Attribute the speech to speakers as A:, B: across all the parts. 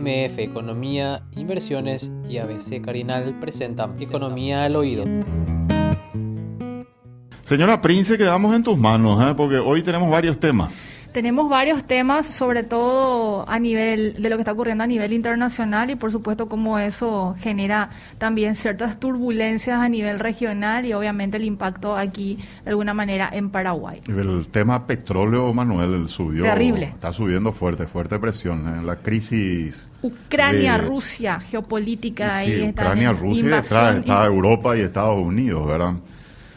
A: MF Economía, Inversiones y ABC Carinal presentan Economía al Oído.
B: Señora Prince, quedamos en tus manos, ¿eh? porque hoy tenemos varios temas.
C: Tenemos varios temas, sobre todo a nivel de lo que está ocurriendo a nivel internacional y por supuesto cómo eso genera también ciertas turbulencias a nivel regional y obviamente el impacto aquí de alguna manera en Paraguay.
B: El tema petróleo, Manuel, subió.
C: Terrible.
B: Está subiendo fuerte, fuerte presión. en La crisis.
C: Ucrania, Rusia, geopolítica.
B: Sí, ahí Ucrania, Rusia y detrás está Europa y Estados Unidos, ¿verdad?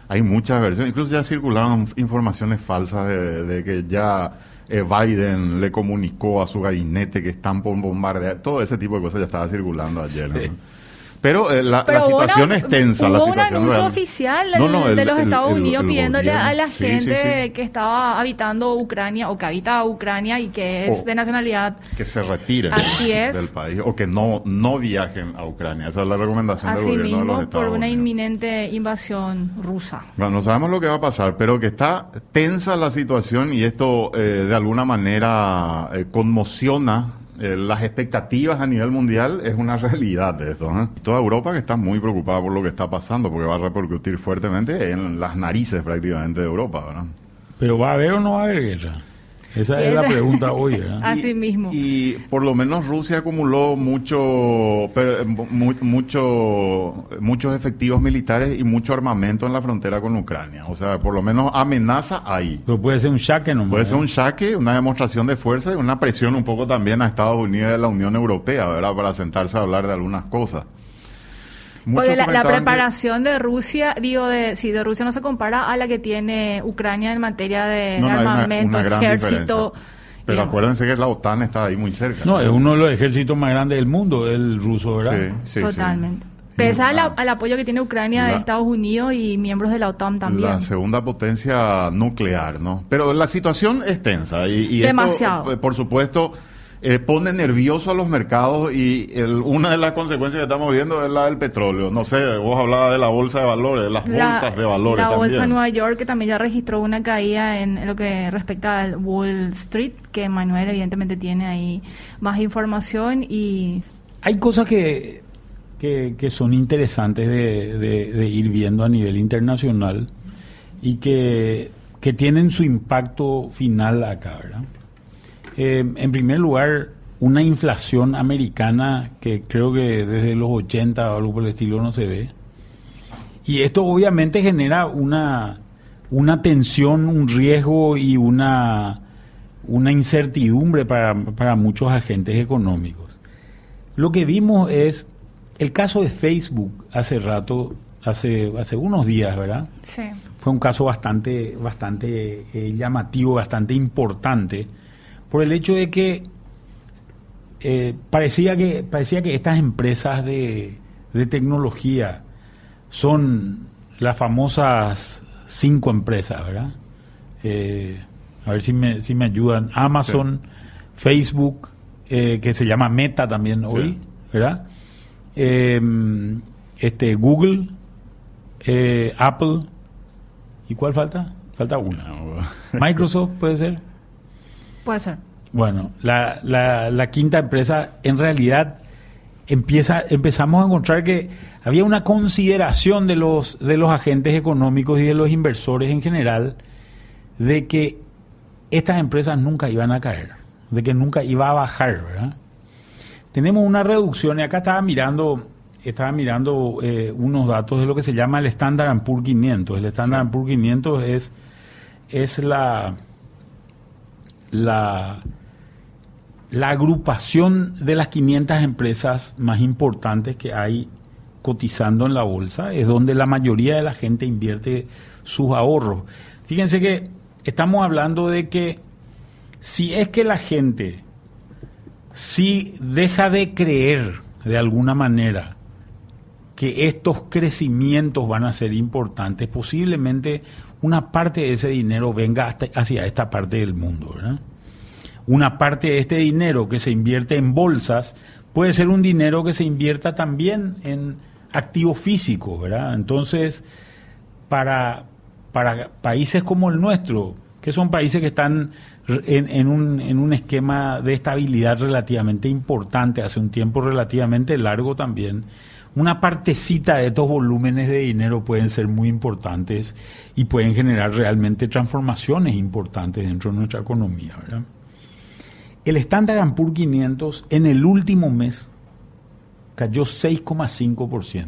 B: Hay muchas versiones, incluso ya circularon informaciones falsas de, que ya eh, Biden le comunicó a su gabinete que están por bombardear, todo ese tipo de cosas ya estaba circulando ayer. Pero, eh, la, situación es tensa.
C: Hubo
B: la
C: un anuncio oficial de los Estados Unidos pidiéndole a la gente que estaba habitando Ucrania o que habita Ucrania y que es de nacionalidad.
B: Que se retiren del país o que no, no viajen a Ucrania. Esa es la recomendación del gobierno de los Estados
C: por una inminente invasión rusa.
B: Bueno, no sabemos lo que va a pasar, pero que está tensa la situación y esto eh, de alguna manera eh, conmociona eh, las expectativas a nivel mundial es una realidad de esto. ¿eh? Toda Europa que está muy preocupada por lo que está pasando, porque va a repercutir fuertemente en las narices prácticamente de Europa.
D: Pero ¿va a haber o no va a haber guerra? Esa es la pregunta hoy.
C: Así mismo.
B: Y por lo menos Rusia acumuló mucho, mucho, muchos efectivos militares y mucho armamento en la frontera con Ucrania. O sea, por lo menos amenaza ahí.
D: Pero puede ser un saque ¿no?
B: Puede ser un saque, una demostración de fuerza y una presión un poco también a Estados Unidos y a la Unión Europea, ¿verdad? Para sentarse a hablar de algunas cosas.
C: Porque la, preparación de Rusia, digo, de, si de Rusia no se compara a la que tiene Ucrania en materia de, armamento, ejército.
B: Pero acuérdense que la OTAN está ahí muy cerca.
D: No, es uno de los ejércitos más grandes del mundo, el ruso, ¿verdad?
C: Sí, sí, Totalmente. Pese al, apoyo que tiene Ucrania de Estados Unidos y miembros de la OTAN también.
B: La segunda potencia nuclear, ¿no? Pero la situación es tensa y,
C: Demasiado.
B: por supuesto eh, pone nervioso a los mercados y una de las consecuencias que estamos viendo es la del petróleo. No sé, vos hablabas de la bolsa de valores, las bolsas de valores.
C: La
B: bolsa
C: de Nueva York que también ya registró una caída en, lo que respecta al Wall Street, que Manuel evidentemente tiene ahí más información y...
D: Hay cosas que, que, son interesantes de, de, ir viendo a nivel internacional y que, que tienen su impacto final acá, ¿verdad? Eh, en primer lugar, una inflación americana que creo que desde los 80 o algo por el estilo no se ve. Y esto obviamente genera una, una tensión, un riesgo y una, una incertidumbre para, para muchos agentes económicos. Lo que vimos es el caso de Facebook hace rato, hace, hace unos días, ¿verdad?
C: Sí.
D: Fue un caso bastante, bastante eh, llamativo, bastante importante por el hecho de que eh, parecía que parecía que estas empresas de, tecnología son las famosas cinco empresas, ¿verdad? Eh, a ver si me, si me ayudan. Amazon, Facebook, eh, que se llama Meta también hoy, ¿verdad? Em, este, Google, Apple, ¿y cuál falta? Falta una. Microsoft puede ser.
C: Puede ser.
D: Bueno, la, la, quinta empresa en realidad empieza, empezamos a encontrar que había una consideración de los, de los agentes económicos y de los inversores en general de que estas empresas nunca iban a caer, de que nunca iba a bajar, ¿verdad? Tenemos una reducción, y acá estaba mirando, estaba mirando eh, unos datos de lo que se llama el Standard Poor's 500. El Standard Poor's 500 es, es la la, agrupación de las 500 empresas más importantes que hay cotizando en la bolsa, es donde la mayoría de la gente invierte sus ahorros. Fíjense que estamos hablando de que si es que la gente si deja de creer de alguna manera que estos crecimientos van a ser importantes, posiblemente una parte de ese dinero venga hacia esta parte del mundo. Una parte de este dinero que se invierte en bolsas puede ser un dinero que se invierta también en activos físicos. ¿verdad? Entonces, para, para países como el nuestro, que son países que están en, un, en un esquema de estabilidad relativamente importante, hace un tiempo relativamente largo también, una partecita de estos volúmenes de dinero pueden ser muy importantes y pueden generar realmente transformaciones importantes dentro de nuestra economía. El Standard Poor's 500 en el último mes cayó 6,5%.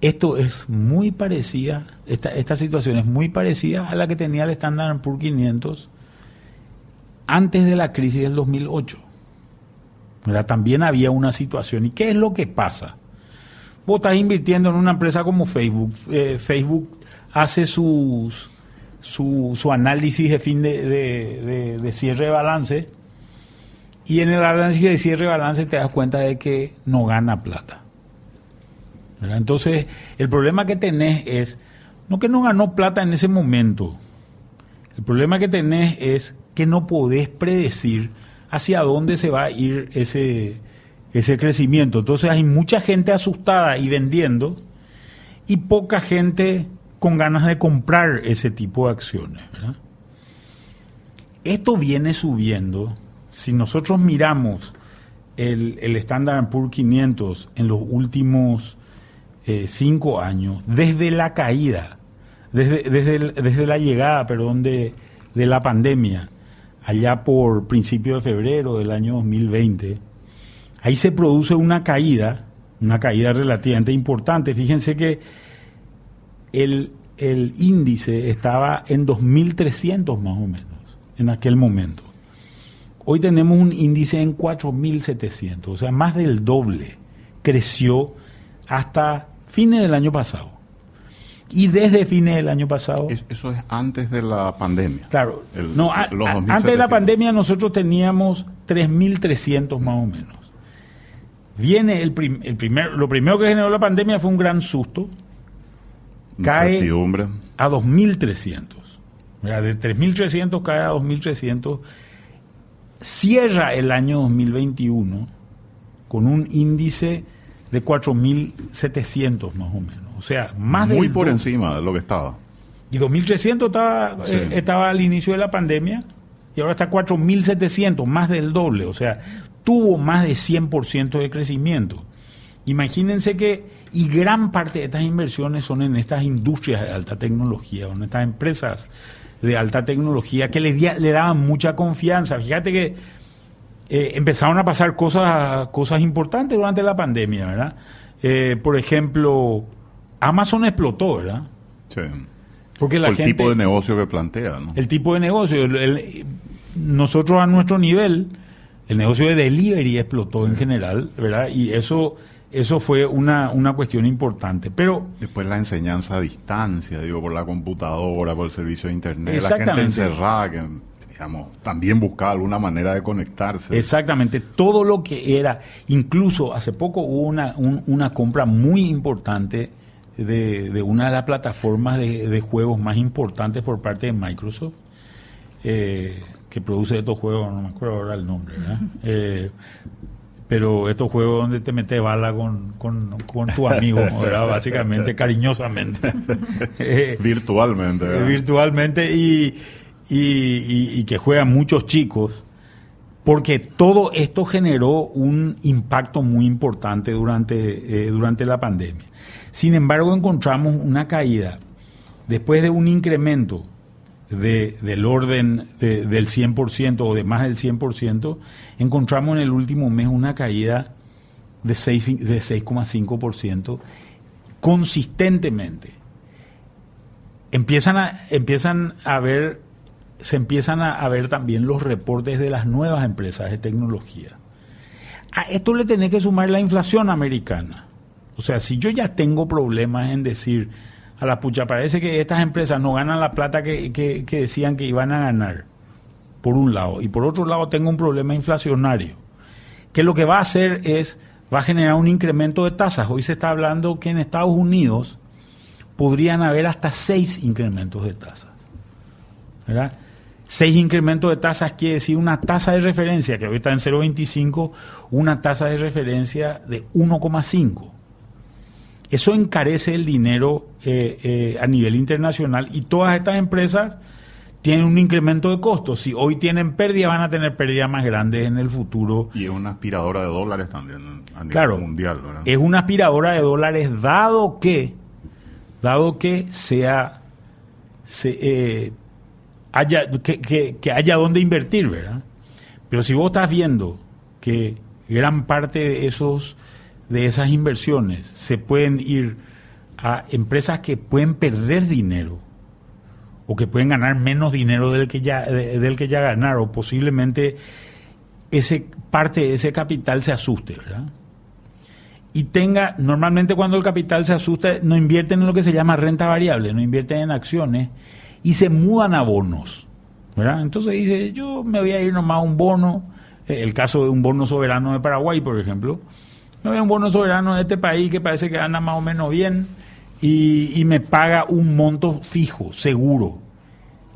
D: Esto es muy parecida, esta, esta situación es muy parecida a la que tenía el Standard Poor's 500 antes de la crisis del 2008. También había una situación. ¿Y qué es lo que pasa? Vos estás invirtiendo en una empresa como Facebook. Eh, Facebook hace sus, su, su, análisis de fin de, de, cierre de balance y en el análisis de cierre de balance te das cuenta de que no gana plata. Entonces, el problema que tenés es, no que no ganó plata en ese momento, el problema que tenés es que no podés predecir hacia dónde se va a ir ese, ese crecimiento. Entonces hay mucha gente asustada y vendiendo y poca gente con ganas de comprar ese tipo de acciones. Esto viene subiendo. Si nosotros miramos el, el Standard Poor's 500 en los últimos eh, cinco años, desde la caída, desde, desde, desde la llegada, perdón, de, de la pandemia, allá por principio de febrero del año 2020, ahí se produce una caída, una caída relativamente importante. Fíjense que el, el índice estaba en 2.300 más o menos en aquel momento. Hoy tenemos un índice en 4.700, o sea, más del doble. Creció hasta fines del año pasado. Y desde fines del año pasado.
B: Eso es antes de la pandemia.
D: Claro. no, antes de la pandemia nosotros teníamos 3.300 más o menos. Viene el, el primer, lo primero que generó la pandemia fue un gran susto. Cae a 2.300. De 3.300 cae a 2.300. Cierra el año 2021 con un índice de 4.700 más o menos. O sea, más
B: Muy por encima de lo que estaba.
D: Y 2.300 estaba, eh, estaba al inicio de la pandemia y ahora está 4.700, más del doble. O sea, tuvo más de 100% de crecimiento. Imagínense que, y gran parte de estas inversiones son en estas industrias de alta tecnología, en estas empresas de alta tecnología que le, le daban mucha confianza. Fíjate que eh, empezaron a pasar cosas, cosas importantes durante la pandemia, ¿verdad? Eh, por ejemplo, Amazon explotó, ¿verdad?
B: Sí. Porque la el tipo de negocio que plantea, ¿no?
D: El tipo de negocio. nosotros a nuestro nivel, el negocio de delivery explotó en general, ¿verdad? Y eso eso fue una, una cuestión importante. Pero
B: después la enseñanza a distancia, digo, por la computadora, por el servicio de internet, la gente encerrada que también buscaba alguna manera de conectarse.
D: Exactamente, todo lo que era, incluso hace poco hubo una, una compra muy importante de, una de las plataformas de, juegos más importantes por parte de Microsoft, eh, que produce estos juegos, no me acuerdo ahora el nombre, eh, pero estos juegos donde te metes bala con, con, tu amigo, básicamente, cariñosamente.
B: virtualmente.
D: virtualmente y y, que juegan muchos chicos, porque todo esto generó un impacto muy importante durante, eh, durante la pandemia. Sin embargo, encontramos una caída después de un incremento de, del orden del 100% o de más del 100%, encontramos en el último mes una caída de 6,5% de consistentemente. Empiezan a, empiezan a ver se empiezan a, ver también los reportes de las nuevas empresas de tecnología. A esto le tenés que sumar la inflación americana. O sea, si yo ya tengo problemas en decir a la pucha, parece que estas empresas no ganan la plata que, que, decían que iban a ganar, por un lado, y por otro lado tengo un problema inflacionario, que lo que va a hacer es, va a generar un incremento de tasas. Hoy se está hablando que en Estados Unidos podrían haber hasta seis incrementos de tasas. ¿verdad? Seis incrementos de tasas quiere decir una tasa de referencia, que hoy está en 0,25, una tasa de referencia de 1,5. Eso encarece el dinero eh, eh, a nivel internacional y todas estas empresas tienen un incremento de costos. Si hoy tienen pérdida, van a tener pérdidas más grandes en el futuro.
B: Y es una aspiradora de dólares también a nivel mundial.
D: Es una aspiradora de dólares dado que, dado que sea, se, eh, haya, que, que, haya donde invertir, ¿verdad? Pero si vos estás viendo que gran parte de esos de esas inversiones se pueden ir a empresas que pueden perder dinero o que pueden ganar menos dinero del que ya del que ya ganaron, posiblemente ese parte de ese capital se asuste, ¿verdad? Y tenga, normalmente cuando el capital se asusta, no invierten en lo que se llama renta variable, no invierten en acciones y se mudan a bonos, ¿verdad? Entonces dice, yo me voy a ir nomás a un bono, eh, el caso de un bono soberano de Paraguay, por ejemplo, me voy a un bono soberano de este país que parece que anda más o menos bien, y, me paga un monto fijo, seguro,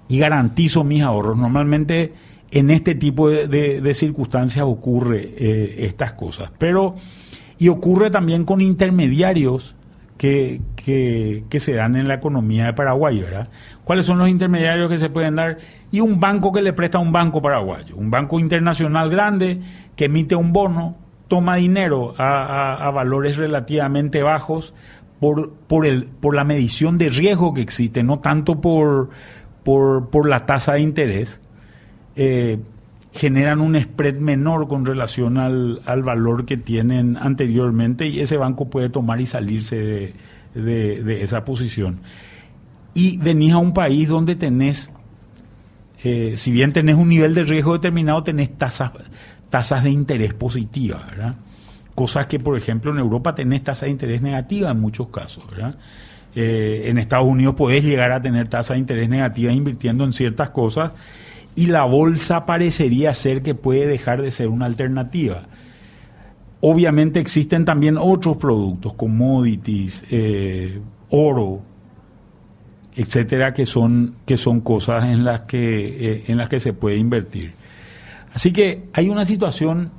D: y garantizo mis ahorros. Normalmente en este tipo de, circunstancias ocurre eh, estas cosas. Pero, y ocurre también con intermediarios que, que, se dan en la economía de Paraguay, ¿verdad? ¿Cuáles son los intermediarios que se pueden dar? Y un banco que le presta a un banco paraguayo, un banco internacional grande que emite un bono, toma dinero a valores relativamente bajos por, por, el, por la medición de riesgo que existe, no tanto por, por, la tasa de interés, eh, generan un spread menor con relación al, valor que tienen anteriormente y ese banco puede tomar y salirse de, esa posición. Y venís a un país donde tenés, eh, si bien tenés un nivel de riesgo determinado, tenés tasas, tasas de interés positivas, cosas que, por ejemplo, en Europa tenés tasa de interés negativa en muchos casos. Eh, en Estados Unidos podés llegar a tener tasa de interés negativa invirtiendo en ciertas cosas y la bolsa parecería ser que puede dejar de ser una alternativa. Obviamente existen también otros productos, commodities, eh, oro, etcétera, que son, que son cosas en las que, eh, en las que se puede invertir. Así que hay una situación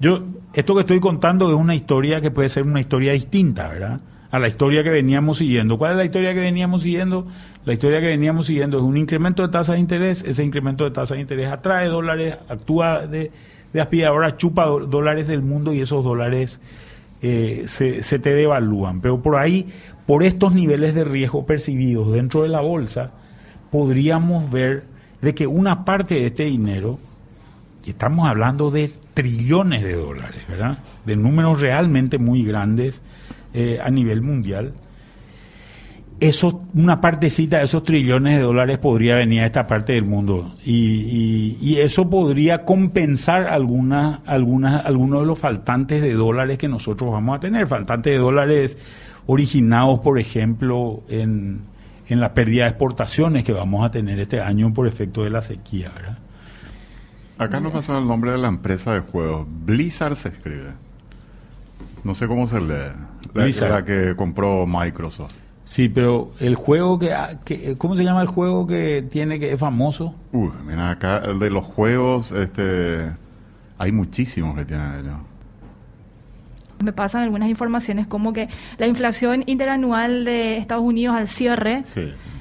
D: yo, esto que estoy contando es una historia que puede ser una historia distinta, ¿verdad? A la historia que veníamos siguiendo. ¿Cuál es la historia que veníamos siguiendo? La historia que veníamos siguiendo es un incremento de tasa de interés. Ese incremento de tasa de interés atrae dólares, actúa de, de aspiradora, chupa dólares del mundo y esos dólares eh, se, se te devalúan. Pero por ahí, por estos niveles de riesgo percibidos dentro de la bolsa, podríamos ver de que una parte de este dinero, y estamos hablando de trillones de dólares, ¿verdad? De números realmente muy grandes eh, a nivel mundial. Eso, una partecita de esos trillones de dólares podría venir a esta parte del mundo y, eso podría compensar algunas, algunas, algunos de los faltantes de dólares que nosotros vamos a tener, faltantes de dólares originados, por ejemplo, en, en la pérdida de exportaciones que vamos a tener este año por efecto de la sequía.
B: Acá no pasó el nombre de la empresa de juegos. Blizzard se escribe. No sé cómo se lee. La, la que compró Microsoft.
D: Sí, pero el juego que, que, ¿Cómo se llama el juego que tiene que es famoso?
B: Uy, mira, acá el de los juegos, este... Hay muchísimos que tienen ellos.
C: Me pasan algunas informaciones como que la inflación interanual de Estados Unidos al cierre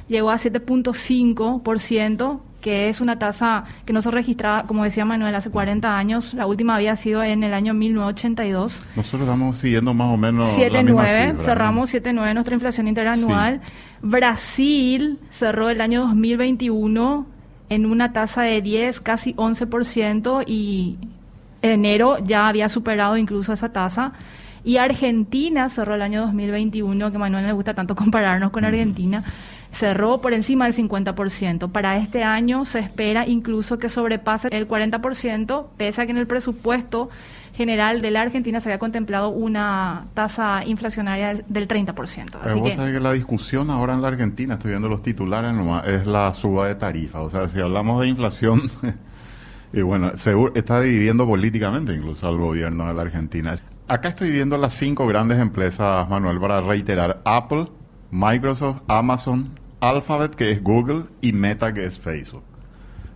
C: llegó a 7.5%, que es una tasa que no se registraba, como decía Manuel, hace 40 años. La última había sido en el año 1982.
B: Nosotros estamos siguiendo más o menos.
C: 7,9, cerramos 7,9 nuestra inflación interanual. Brasil cerró el año 2021 en una tasa de 10, casi 11%, y en enero ya había superado incluso esa tasa. Y Argentina cerró el año 2021, que a Manuel le gusta tanto compararnos con Argentina cerró por encima del 50%. Para este año se espera incluso que sobrepase el 40%, pese a que en el presupuesto general de la Argentina se había contemplado una tasa inflacionaria del 30%.
B: Así vos que... que la discusión ahora en la Argentina, estoy viendo los titulares nomás, es la suba de tarifa. O sea, si hablamos de inflación, y bueno, está dividiendo políticamente incluso al gobierno de la Argentina. Acá estoy viendo las cinco grandes empresas, Manuel, para reiterar. Apple, Microsoft, Amazon, Alphabet, que es Google, y Meta, que es Facebook.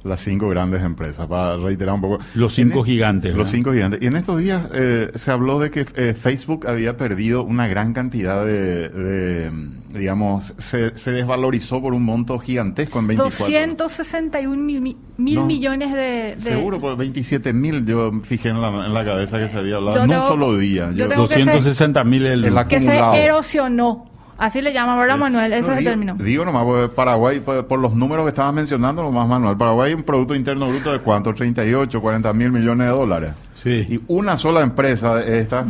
B: las cinco grandes empresas, para reiterar un poco.
D: Los cinco gigantes.
B: Los cinco gigantes. Y en estos días eh, se habló de que eh, Facebook había perdido una gran cantidad de, digamos, se, desvalorizó por un monto gigantesco en 24.
C: 261 mil, millones de,
B: Seguro, pues 27 mil yo fijé en la, cabeza que se había hablado en un solo día.
D: Yo 260 mil el,
C: el Que se erosionó. Así le llama, ¿verdad, Manuel? Ese es el término.
B: Digo nomás, pues, Paraguay, pues, por, los números que estabas mencionando, nomás, Manuel, Paraguay un Producto Interno Bruto de cuánto? 38, 40 mil millones de dólares.
D: Sí.
B: Y una sola empresa de estas...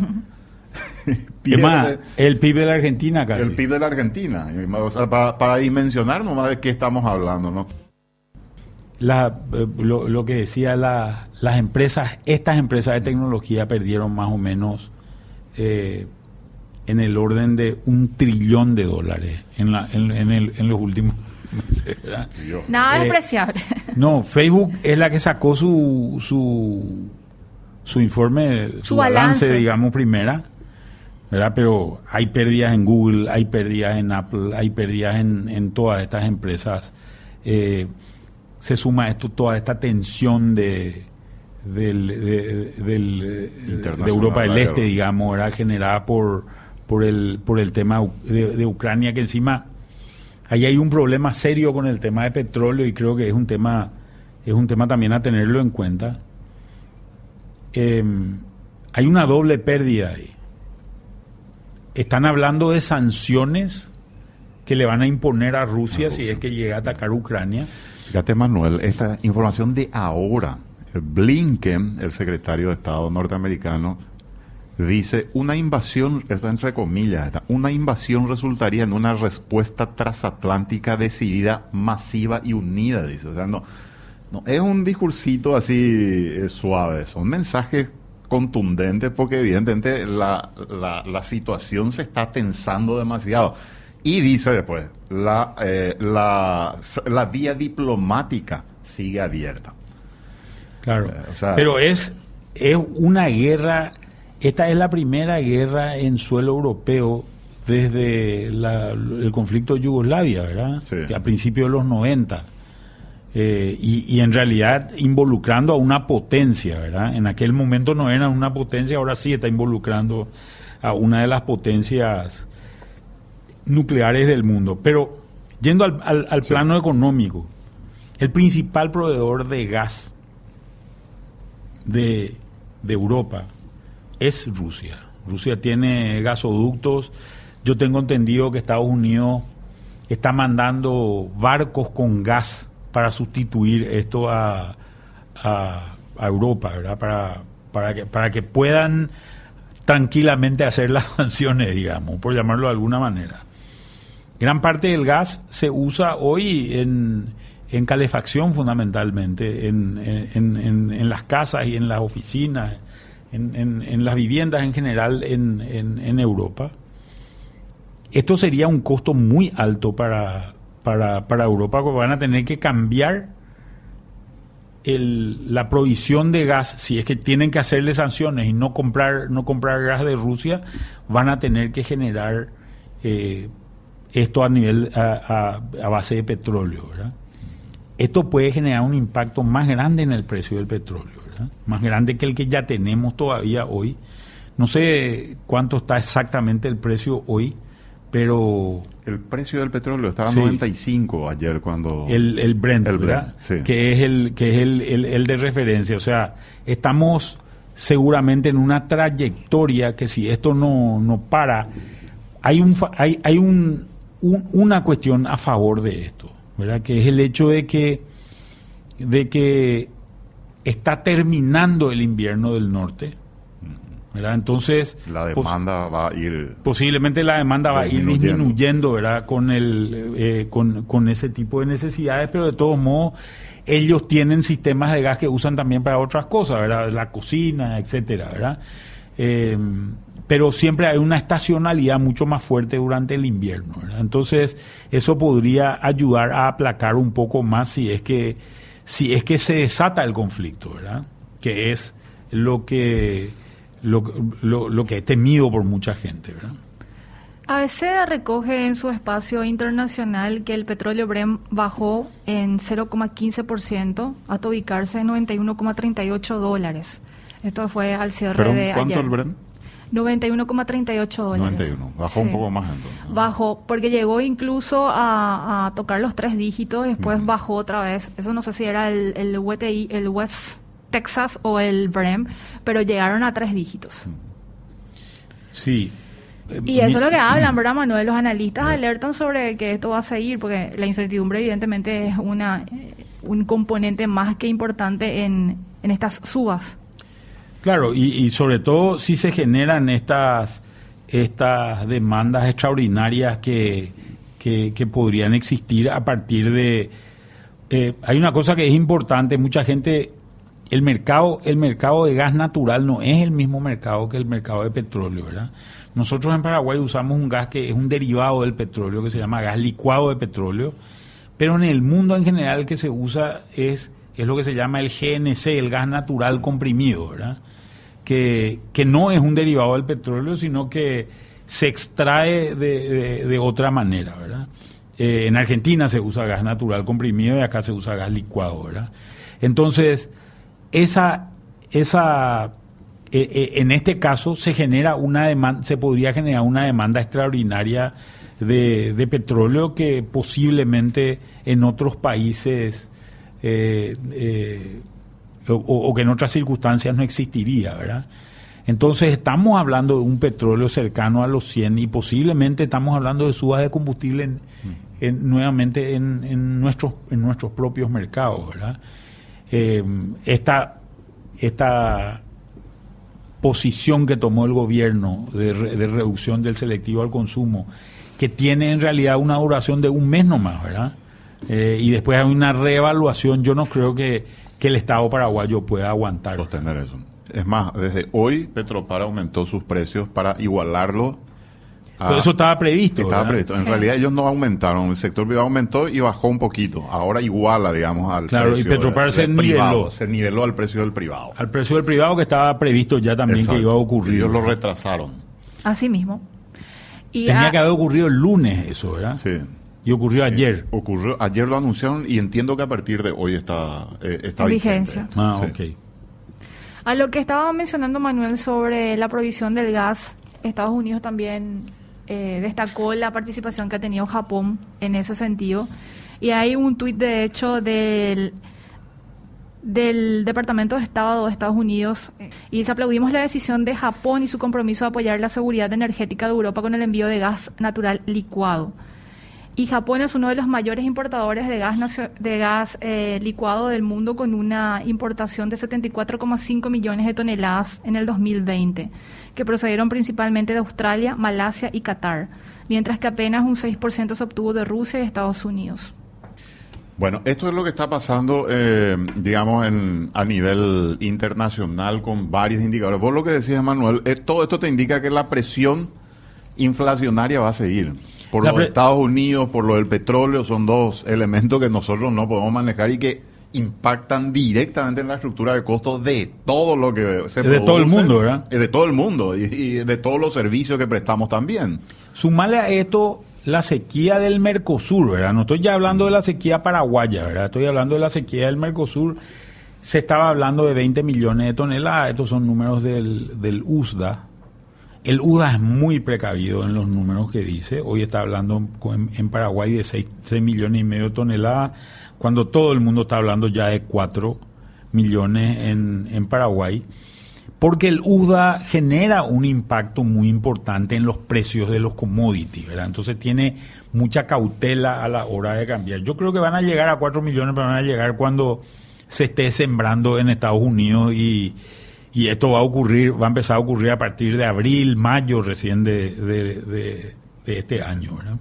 D: pierde, el PIB de la Argentina casi.
B: El PIB de la Argentina. para, dimensionar nomás de qué estamos hablando, ¿no?
D: La, eh, lo, que decía, la, las empresas, estas empresas de tecnología perdieron más o menos... Eh, en el orden de un trillón de dólares en, la, en, el, en los últimos meses.
C: Nada eh, despreciable.
D: No, Facebook es la que sacó su, su, su informe, su, balance, digamos, primera. ¿verdad? Pero hay pérdidas en Google, hay pérdidas en Apple, hay pérdidas en, en todas estas empresas. Eh, se suma esto, toda esta tensión de, del, de, de Europa del Este, digamos, era generada por por el, por el tema de, Ucrania, que encima ahí hay un problema serio con el tema de petróleo y creo que es un tema, es un tema también a tenerlo en cuenta. Em, hay una doble pérdida ahí. Están hablando de sanciones que le van a imponer a Rusia si es que llega a atacar Ucrania.
B: Fíjate, Manuel, esta información de ahora. Blinken, el secretario de Estado norteamericano, Dice, una invasión, esto entre comillas, una invasión resultaría en una respuesta transatlántica decidida, masiva y unida, dice. O sea, no, no es un discursito así eh, suave, son mensajes contundentes porque evidentemente la, la, situación se está tensando demasiado. Y dice después, la, eh, la, la vía diplomática sigue abierta.
D: Claro, eh, pero es, es una guerra esta es la primera guerra en suelo europeo desde el conflicto de Yugoslavia, ¿verdad? a principios de los 90. Eh, y, en realidad involucrando a una potencia, ¿verdad? En aquel momento no era una potencia, ahora sí está involucrando a una de las potencias nucleares del mundo. Pero yendo al, plano económico, el principal proveedor de gas de, de Europa es Rusia. Rusia tiene gasoductos. Yo tengo entendido que Estados Unidos está mandando barcos con gas para sustituir esto a, a, Europa, ¿verdad? Para, para, que, para que puedan tranquilamente hacer las sanciones, digamos, por llamarlo de alguna manera. Gran parte del gas se usa hoy en, en calefacción fundamentalmente, en, en, en, las casas y en las oficinas, en, las viviendas en general en, Europa. Esto sería un costo muy alto para, para, para Europa, porque van a tener que cambiar el, la provisión de gas, si es que tienen que hacerle sanciones y no comprar, no comprar gas de Rusia, van a tener que generar eh, esto a nivel a, a, base de petróleo. Esto puede generar un impacto más grande en el precio del petróleo más grande que el que ya tenemos todavía hoy. No sé cuánto está exactamente el precio hoy, pero...
B: El precio del petróleo estaba a 95 ayer cuando...
D: El, el Brent, ¿verdad? Que es, el, que es el, el, de referencia. O sea, estamos seguramente en una trayectoria que si esto no, no para, hay, un, hay, hay un, una cuestión a favor de esto, ¿verdad? Que es el hecho de que, de que está terminando el invierno del norte. ¿verdad? Entonces...
B: La demanda va a ir...
D: Posiblemente la demanda va a ir disminuyendo, ¿verdad? Con, el, eh, con, ese tipo de necesidades, pero de todos modos ellos tienen sistemas de gas que usan también para otras cosas, ¿verdad? La cocina, etcétera, ¿verdad? Eh, pero siempre hay una estacionalidad mucho más fuerte durante el invierno, ¿verdad? Entonces, eso podría ayudar a aplacar un poco más si es que si es que se desata el conflicto, ¿verdad? Que es lo que, lo, lo, que he temido por mucha gente, ¿verdad?
C: ABC recoge en su espacio internacional que el petróleo Brent bajó en 0,15% hasta ubicarse en 91,38 dólares. Esto fue al cierre de
B: ¿cuánto
C: ayer.
B: el Brent?
C: 91,38 dólares.
B: 91, bajó un poco más entonces.
C: Bajó, porque llegó incluso a, a tocar los tres dígitos, después bajó otra vez. Eso no sé si era el, el, WTI, el West Texas o el Brem, pero llegaron a tres dígitos.
D: Sí.
C: Y eso es lo que hablan, ¿verdad, Manuel? Los analistas alertan sobre que esto va a seguir, porque la incertidumbre evidentemente es una un componente más que importante en, en estas subas.
D: Claro, y, y, sobre todo si se generan estas, estas demandas extraordinarias que, que, podrían existir a partir de... Eh, hay una cosa que es importante, mucha gente... El mercado, el mercado de gas natural no es el mismo mercado que el mercado de petróleo, ¿verdad? Nosotros en Paraguay usamos un gas que es un derivado del petróleo, que se llama gas licuado de petróleo, pero en el mundo en general que se usa es, es lo que se llama el GNC, el gas natural comprimido, ¿verdad? Que, que no es un derivado del petróleo, sino que se extrae de, de, otra manera, ¿verdad? Eh, en Argentina se usa gas natural comprimido y acá se usa gas licuado, ¿verdad? Entonces, esa, esa eh, en este caso se genera una se podría generar una demanda extraordinaria de, de petróleo que posiblemente en otros países eh, eh, o, o, que en otras circunstancias no existiría, ¿verdad? Entonces estamos hablando de un petróleo cercano a los 100 y posiblemente estamos hablando de subas de combustible en, en, nuevamente en, en, nuestros, en nuestros propios mercados, ¿verdad? Eh, esta, esta posición que tomó el gobierno de, re, de, reducción del selectivo al consumo, que tiene en realidad una duración de un mes nomás, ¿verdad? Eh, y después hay una reevaluación, yo no creo que, que el Estado paraguayo pueda aguantar.
B: Sostener eso. Es más, desde hoy Petropar aumentó sus precios para igualarlo.
D: A, Pero eso estaba previsto.
B: Estaba
D: ¿verdad?
B: previsto. En sí. realidad ellos no aumentaron, el sector privado aumentó y bajó un poquito. Ahora iguala, digamos, al
D: claro,
B: precio
D: y Petropar se niveló.
B: Se niveló al precio del privado.
D: Al precio del privado que estaba previsto ya también Exacto. que iba a ocurrir.
B: Ellos lo retrasaron.
C: Así mismo.
D: Y Tenía a... que haber ocurrido el lunes eso, ¿verdad?
B: Sí.
D: Y ocurrió ayer.
B: Eh, ocurrió, ayer lo anunciaron y entiendo que a partir de hoy está, eh, está
C: vigencia.
B: Vigente.
D: Ah,
B: sí.
D: ok.
C: A lo que estaba mencionando Manuel sobre la provisión del gas, Estados Unidos también eh, destacó la participación que ha tenido Japón en ese sentido. Y hay un tuit, de hecho, del, del Departamento de Estado de Estados Unidos y dice aplaudimos la decisión de Japón y su compromiso de apoyar la seguridad energética de Europa con el envío de gas natural licuado y Japón es uno de los mayores importadores de gas, de gas eh, licuado del mundo con una importación de 74,5 millones de toneladas en el 2020, que procedieron principalmente de Australia, Malasia y Qatar, mientras que apenas un 6% se obtuvo de Rusia y Estados Unidos.
B: Bueno, esto es lo que está pasando, eh, digamos, en, a nivel internacional con varios indicadores. Vos lo que decías, Manuel, es, todo esto te indica que la presión inflacionaria va a seguir por los Estados Unidos, por lo del petróleo, son dos elementos que nosotros no podemos manejar y que impactan directamente en la estructura de costos de todo lo que se
D: de
B: produce,
D: todo el mundo, ¿verdad?
B: De todo el mundo y, y, de todos los servicios que prestamos también.
D: Sumale a esto la sequía del Mercosur, ¿verdad? No estoy ya hablando de la sequía paraguaya, ¿verdad? Estoy hablando de la sequía del Mercosur. Se estaba hablando de 20 millones de toneladas, estos son números del, del USDA, el UDA es muy precavido en los números que dice. Hoy está hablando en, Paraguay de 6, 6, millones y medio de toneladas, cuando todo el mundo está hablando ya de 4 millones en, en Paraguay. Porque el UDA genera un impacto muy importante en los precios de los commodities, ¿verdad? Entonces tiene mucha cautela a la hora de cambiar. Yo creo que van a llegar a 4 millones, pero van a llegar cuando se esté sembrando en Estados Unidos y, y esto va a ocurrir, va a empezar a ocurrir a partir de abril, mayo recién de, de, de, de este año. ¿verdad?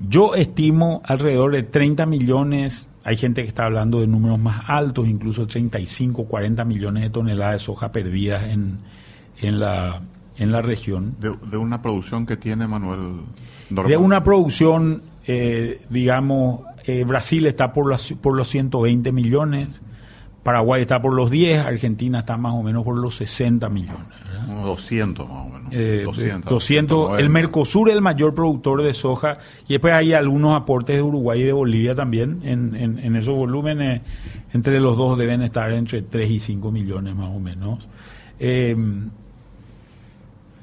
D: Yo estimo alrededor de 30 millones, hay gente que está hablando de números más altos, incluso 35, 40 millones de toneladas de soja perdidas en, en, la, en la región.
B: De, de una producción que tiene Manuel.
D: Normal. De una producción, eh, digamos, eh, Brasil está por, las, por los 120 millones. Paraguay está por los 10, Argentina está más o menos por los 60 millones. ¿verdad?
B: 200 más o menos.
D: 200. Eh, el Mercosur es el mayor productor de soja y después hay algunos aportes de Uruguay y de Bolivia también en, en, esos volúmenes. Entre los dos deben estar entre 3 y 5 millones más o menos. Eh,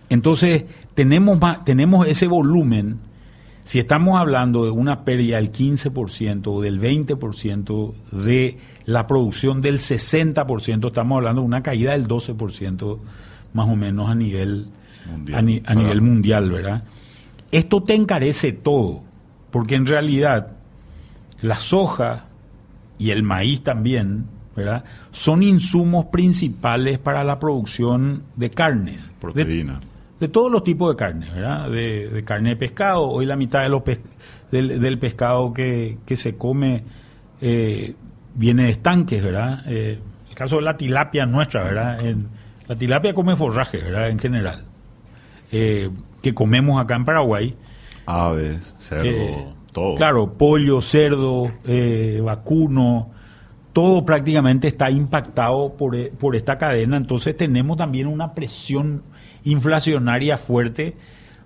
D: entonces, tenemos, tenemos ese volumen. Si estamos hablando de una pérdida del 15% o del 20% de la producción del 60%, estamos hablando de una caída del 12% más o menos a nivel mundial, a, nivel mundial, ¿verdad? Esto te encarece todo, porque en realidad la soja y el maíz también, ¿verdad? Son insumos principales para la producción de carnes.
B: Proteína.
D: De, todos los tipos de carnes, ¿verdad? De, carne de pescado. Hoy la mitad de los del, pescado que, se come eh, viene de estanques, ¿verdad? Eh, el caso de la tilapia nuestra, ¿verdad? la tilapia come forraje, ¿verdad? En general. Eh, que comemos acá en Paraguay.
B: Aves, cerdo, eh, todo.
D: Claro, pollo, cerdo, vacuno, todo prácticamente está impactado por, por esta cadena. Entonces tenemos también una presión inflacionaria fuerte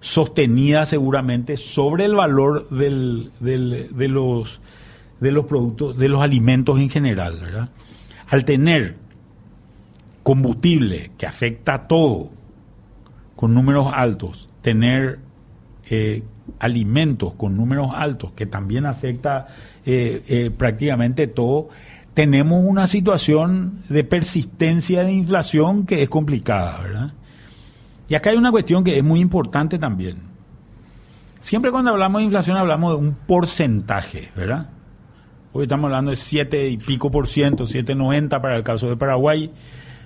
D: sostenida seguramente sobre el valor del, del, de los de los productos, de los alimentos en general, ¿verdad? Al tener combustible que afecta a todo con números altos, tener eh, alimentos con números altos que también afecta eh, eh, prácticamente todo, tenemos una situación de persistencia de inflación que es complicada, ¿verdad? Y acá hay una cuestión que es muy importante también. Siempre cuando hablamos de inflación hablamos de un porcentaje, ¿verdad? Hoy estamos hablando de 7 y pico por ciento, 7,90 para el caso de Paraguay,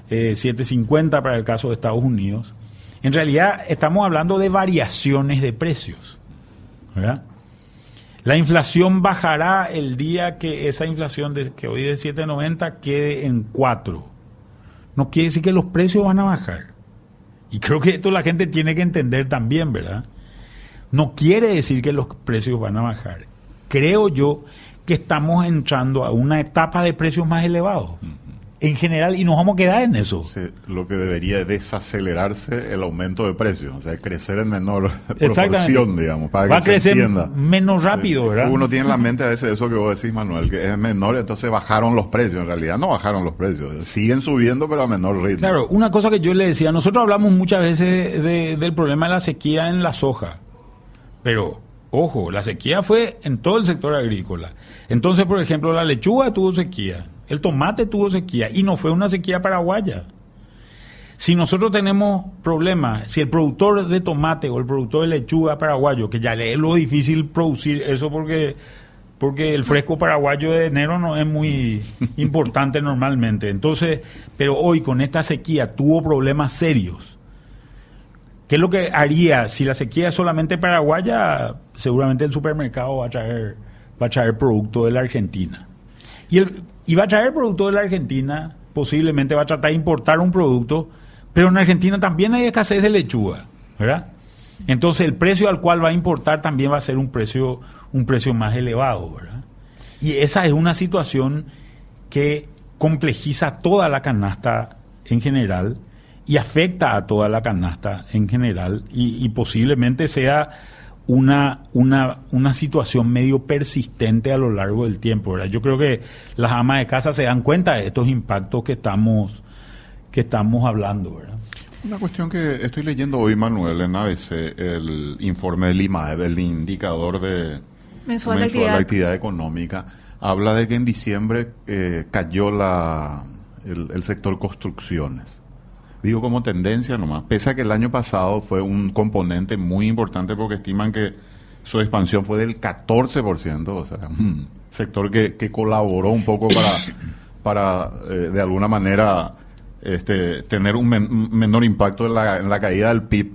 D: eh, 7,50 para el caso de Estados Unidos. En realidad estamos hablando de variaciones de precios. La inflación bajará el día que esa inflación que hoy es de 7,90 quede en 4. No quiere decir que los precios van a bajar. Y creo que esto la gente tiene que entender también, ¿verdad? No quiere decir que los precios van a bajar. Creo yo que estamos entrando a una etapa de precios más elevados. En general, y nos vamos a quedar en eso.
B: lo que debería desacelerarse el aumento de precios, o sea, crecer en menor proporción, digamos, para
D: Va a crecer menos rápido, ¿verdad?
B: Uno tiene en la mente a veces eso que vos decís, Manuel, que es menor, entonces bajaron los precios. En realidad no bajaron los precios, siguen subiendo, pero a menor ritmo.
D: Claro, una cosa que yo le decía, nosotros hablamos muchas veces del problema de la sequía en la soja, pero Ojo, la sequía fue en todo el sector agrícola. Entonces, por ejemplo, la lechuga tuvo sequía, el tomate tuvo sequía y no fue una sequía paraguaya. Si nosotros tenemos problemas, si el productor de tomate o el productor de lechuga paraguayo, que ya le es lo difícil producir eso porque, porque el fresco paraguayo de enero no es muy importante normalmente. Entonces, pero hoy con esta sequía tuvo problemas serios ¿Qué es lo que haría si la sequía es solamente paraguaya? Seguramente el supermercado va a traer, va a traer producto de la Argentina. Y, y va a traer producto de la Argentina, posiblemente va a tratar de importar un producto, pero en Argentina también hay escasez de lechuga, ¿verdad? Entonces el precio al cual va a importar también va a ser un precio, un precio más elevado, ¿verdad? Y esa es una situación que complejiza toda la canasta en general y afecta a toda la canasta en general y, posiblemente sea una, una, una situación medio persistente a lo largo del tiempo. ¿verdad? Yo creo que las amas de casa se dan cuenta de estos impactos que estamos, que estamos hablando. ¿verdad?
B: Una cuestión que estoy leyendo hoy, Manuel, en ABC, el informe del IMAEB, el indicador de mensual, de actividad. actividad. económica, habla de que en diciembre eh, cayó la, el, el sector construcciones digo como tendencia nomás, pese a que el año pasado fue un componente muy importante porque estiman que su expansión fue del 14%, o sea, un sector que, que colaboró un poco para, para eh, de alguna manera, este, tener un, menor impacto en la, en la caída del PIB.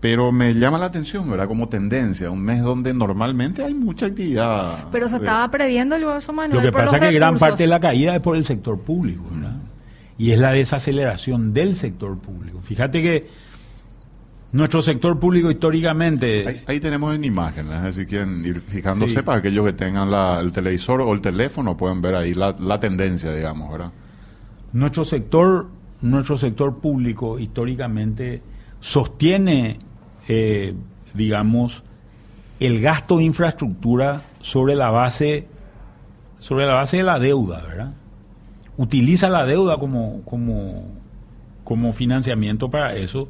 B: Pero me llama la atención, ¿verdad? Como tendencia, un mes donde normalmente hay mucha actividad.
C: Pero se estaba previendo luego eso, Manuel.
D: Lo que pasa es que gran parte de la caída es por el sector público, ¿verdad? Y es la desaceleración del sector público. Fíjate que nuestro sector público históricamente...
B: Ahí, tenemos en imágenes, si quieren ir fijándose para aquellos que tengan el televisor o el teléfono pueden ver ahí la, tendencia, digamos, ¿verdad?
D: Nuestro sector nuestro sector público históricamente sostiene, eh, digamos, el gasto de infraestructura sobre la base sobre la base de la deuda, ¿verdad? Utiliza la deuda como, como, como financiamiento para eso,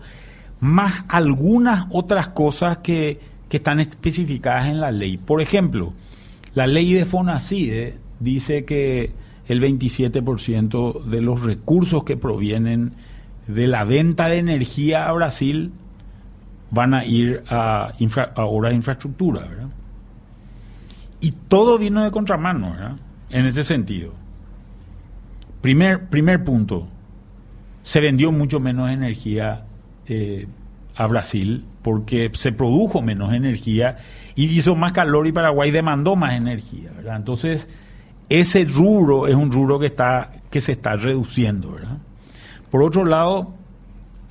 D: más algunas otras cosas que, que están especificadas en la ley. Por ejemplo, la ley de FONACIDE dice que el 27% de los recursos que provienen de la venta de energía a Brasil van a ir a, obras de infraestructura. Y todo vino de contramano, ¿verdad? En ese sentido. Primer, primer punto, se vendió mucho menos energía eh, a Brasil porque se produjo menos energía y hizo más calor y Paraguay demandó más energía. Entonces, ese rubro es un rubro que, está, que se está reduciendo, ¿verdad? Por otro lado,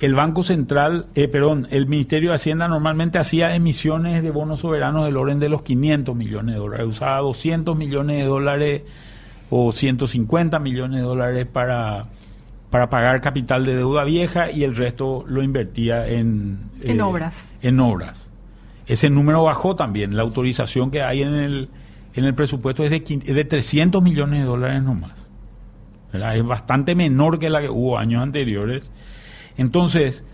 D: el Banco Central, eh, perdón, el Ministerio de Hacienda normalmente hacía emisiones de bonos soberanos del orden de los 500 millones de dólares, usaba 200 millones de dólares o 150 millones de dólares para, para pagar capital de deuda vieja y el resto lo invertía en,
C: en eh, obras.
D: En obras. Ese número bajó también. La autorización que hay en el, en el presupuesto es de, de 300 millones de dólares nomás. Es bastante menor que la que hubo años anteriores entonces,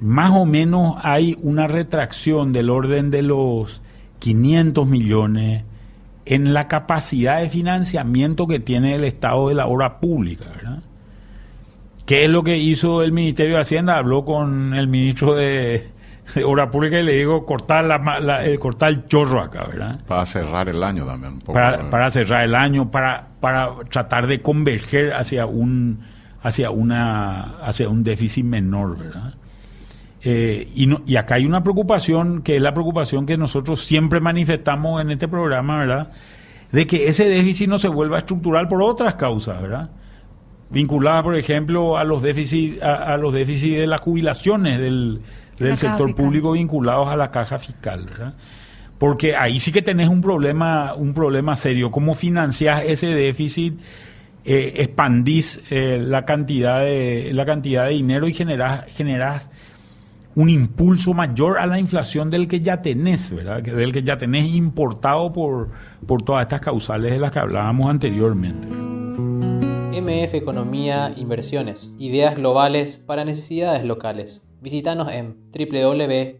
D: más o menos hay una retracción del orden de los 500 millones en la capacidad de financiamiento que tiene el Estado de la obra pública, ¿verdad? ¿Qué es lo que hizo el Ministerio de Hacienda? Habló con el ministro de, Obra Pública y le digo cortar, la, el, cortar el chorro acá, ¿verdad?
B: Para cerrar el año también.
D: para, para cerrar el año, para, para tratar de converger hacia un hacia, una, hacia un déficit menor, ¿verdad? Eh, y, y acá hay una preocupación, que es la preocupación que nosotros siempre manifestamos en este programa, ¿verdad? De que ese déficit no se vuelva estructural por otras causas, ¿verdad? Vinculada, por ejemplo, a los déficits, a, los déficits de las jubilaciones del, del sector público vinculados a la caja fiscal, ¿verdad? Porque ahí sí que tenés un problema, un problema serio. ¿Cómo financiás ese déficit? eh, expandís eh, la, cantidad de, la cantidad de dinero y generás, generás un impulso mayor a la inflación del que ya tenés, ¿verdad? Del que ya tenés importado por, por todas estas causales de las que hablábamos anteriormente.
A: MF Economía Inversiones. Ideas globales para necesidades locales. Visítanos en www.mf.com.py.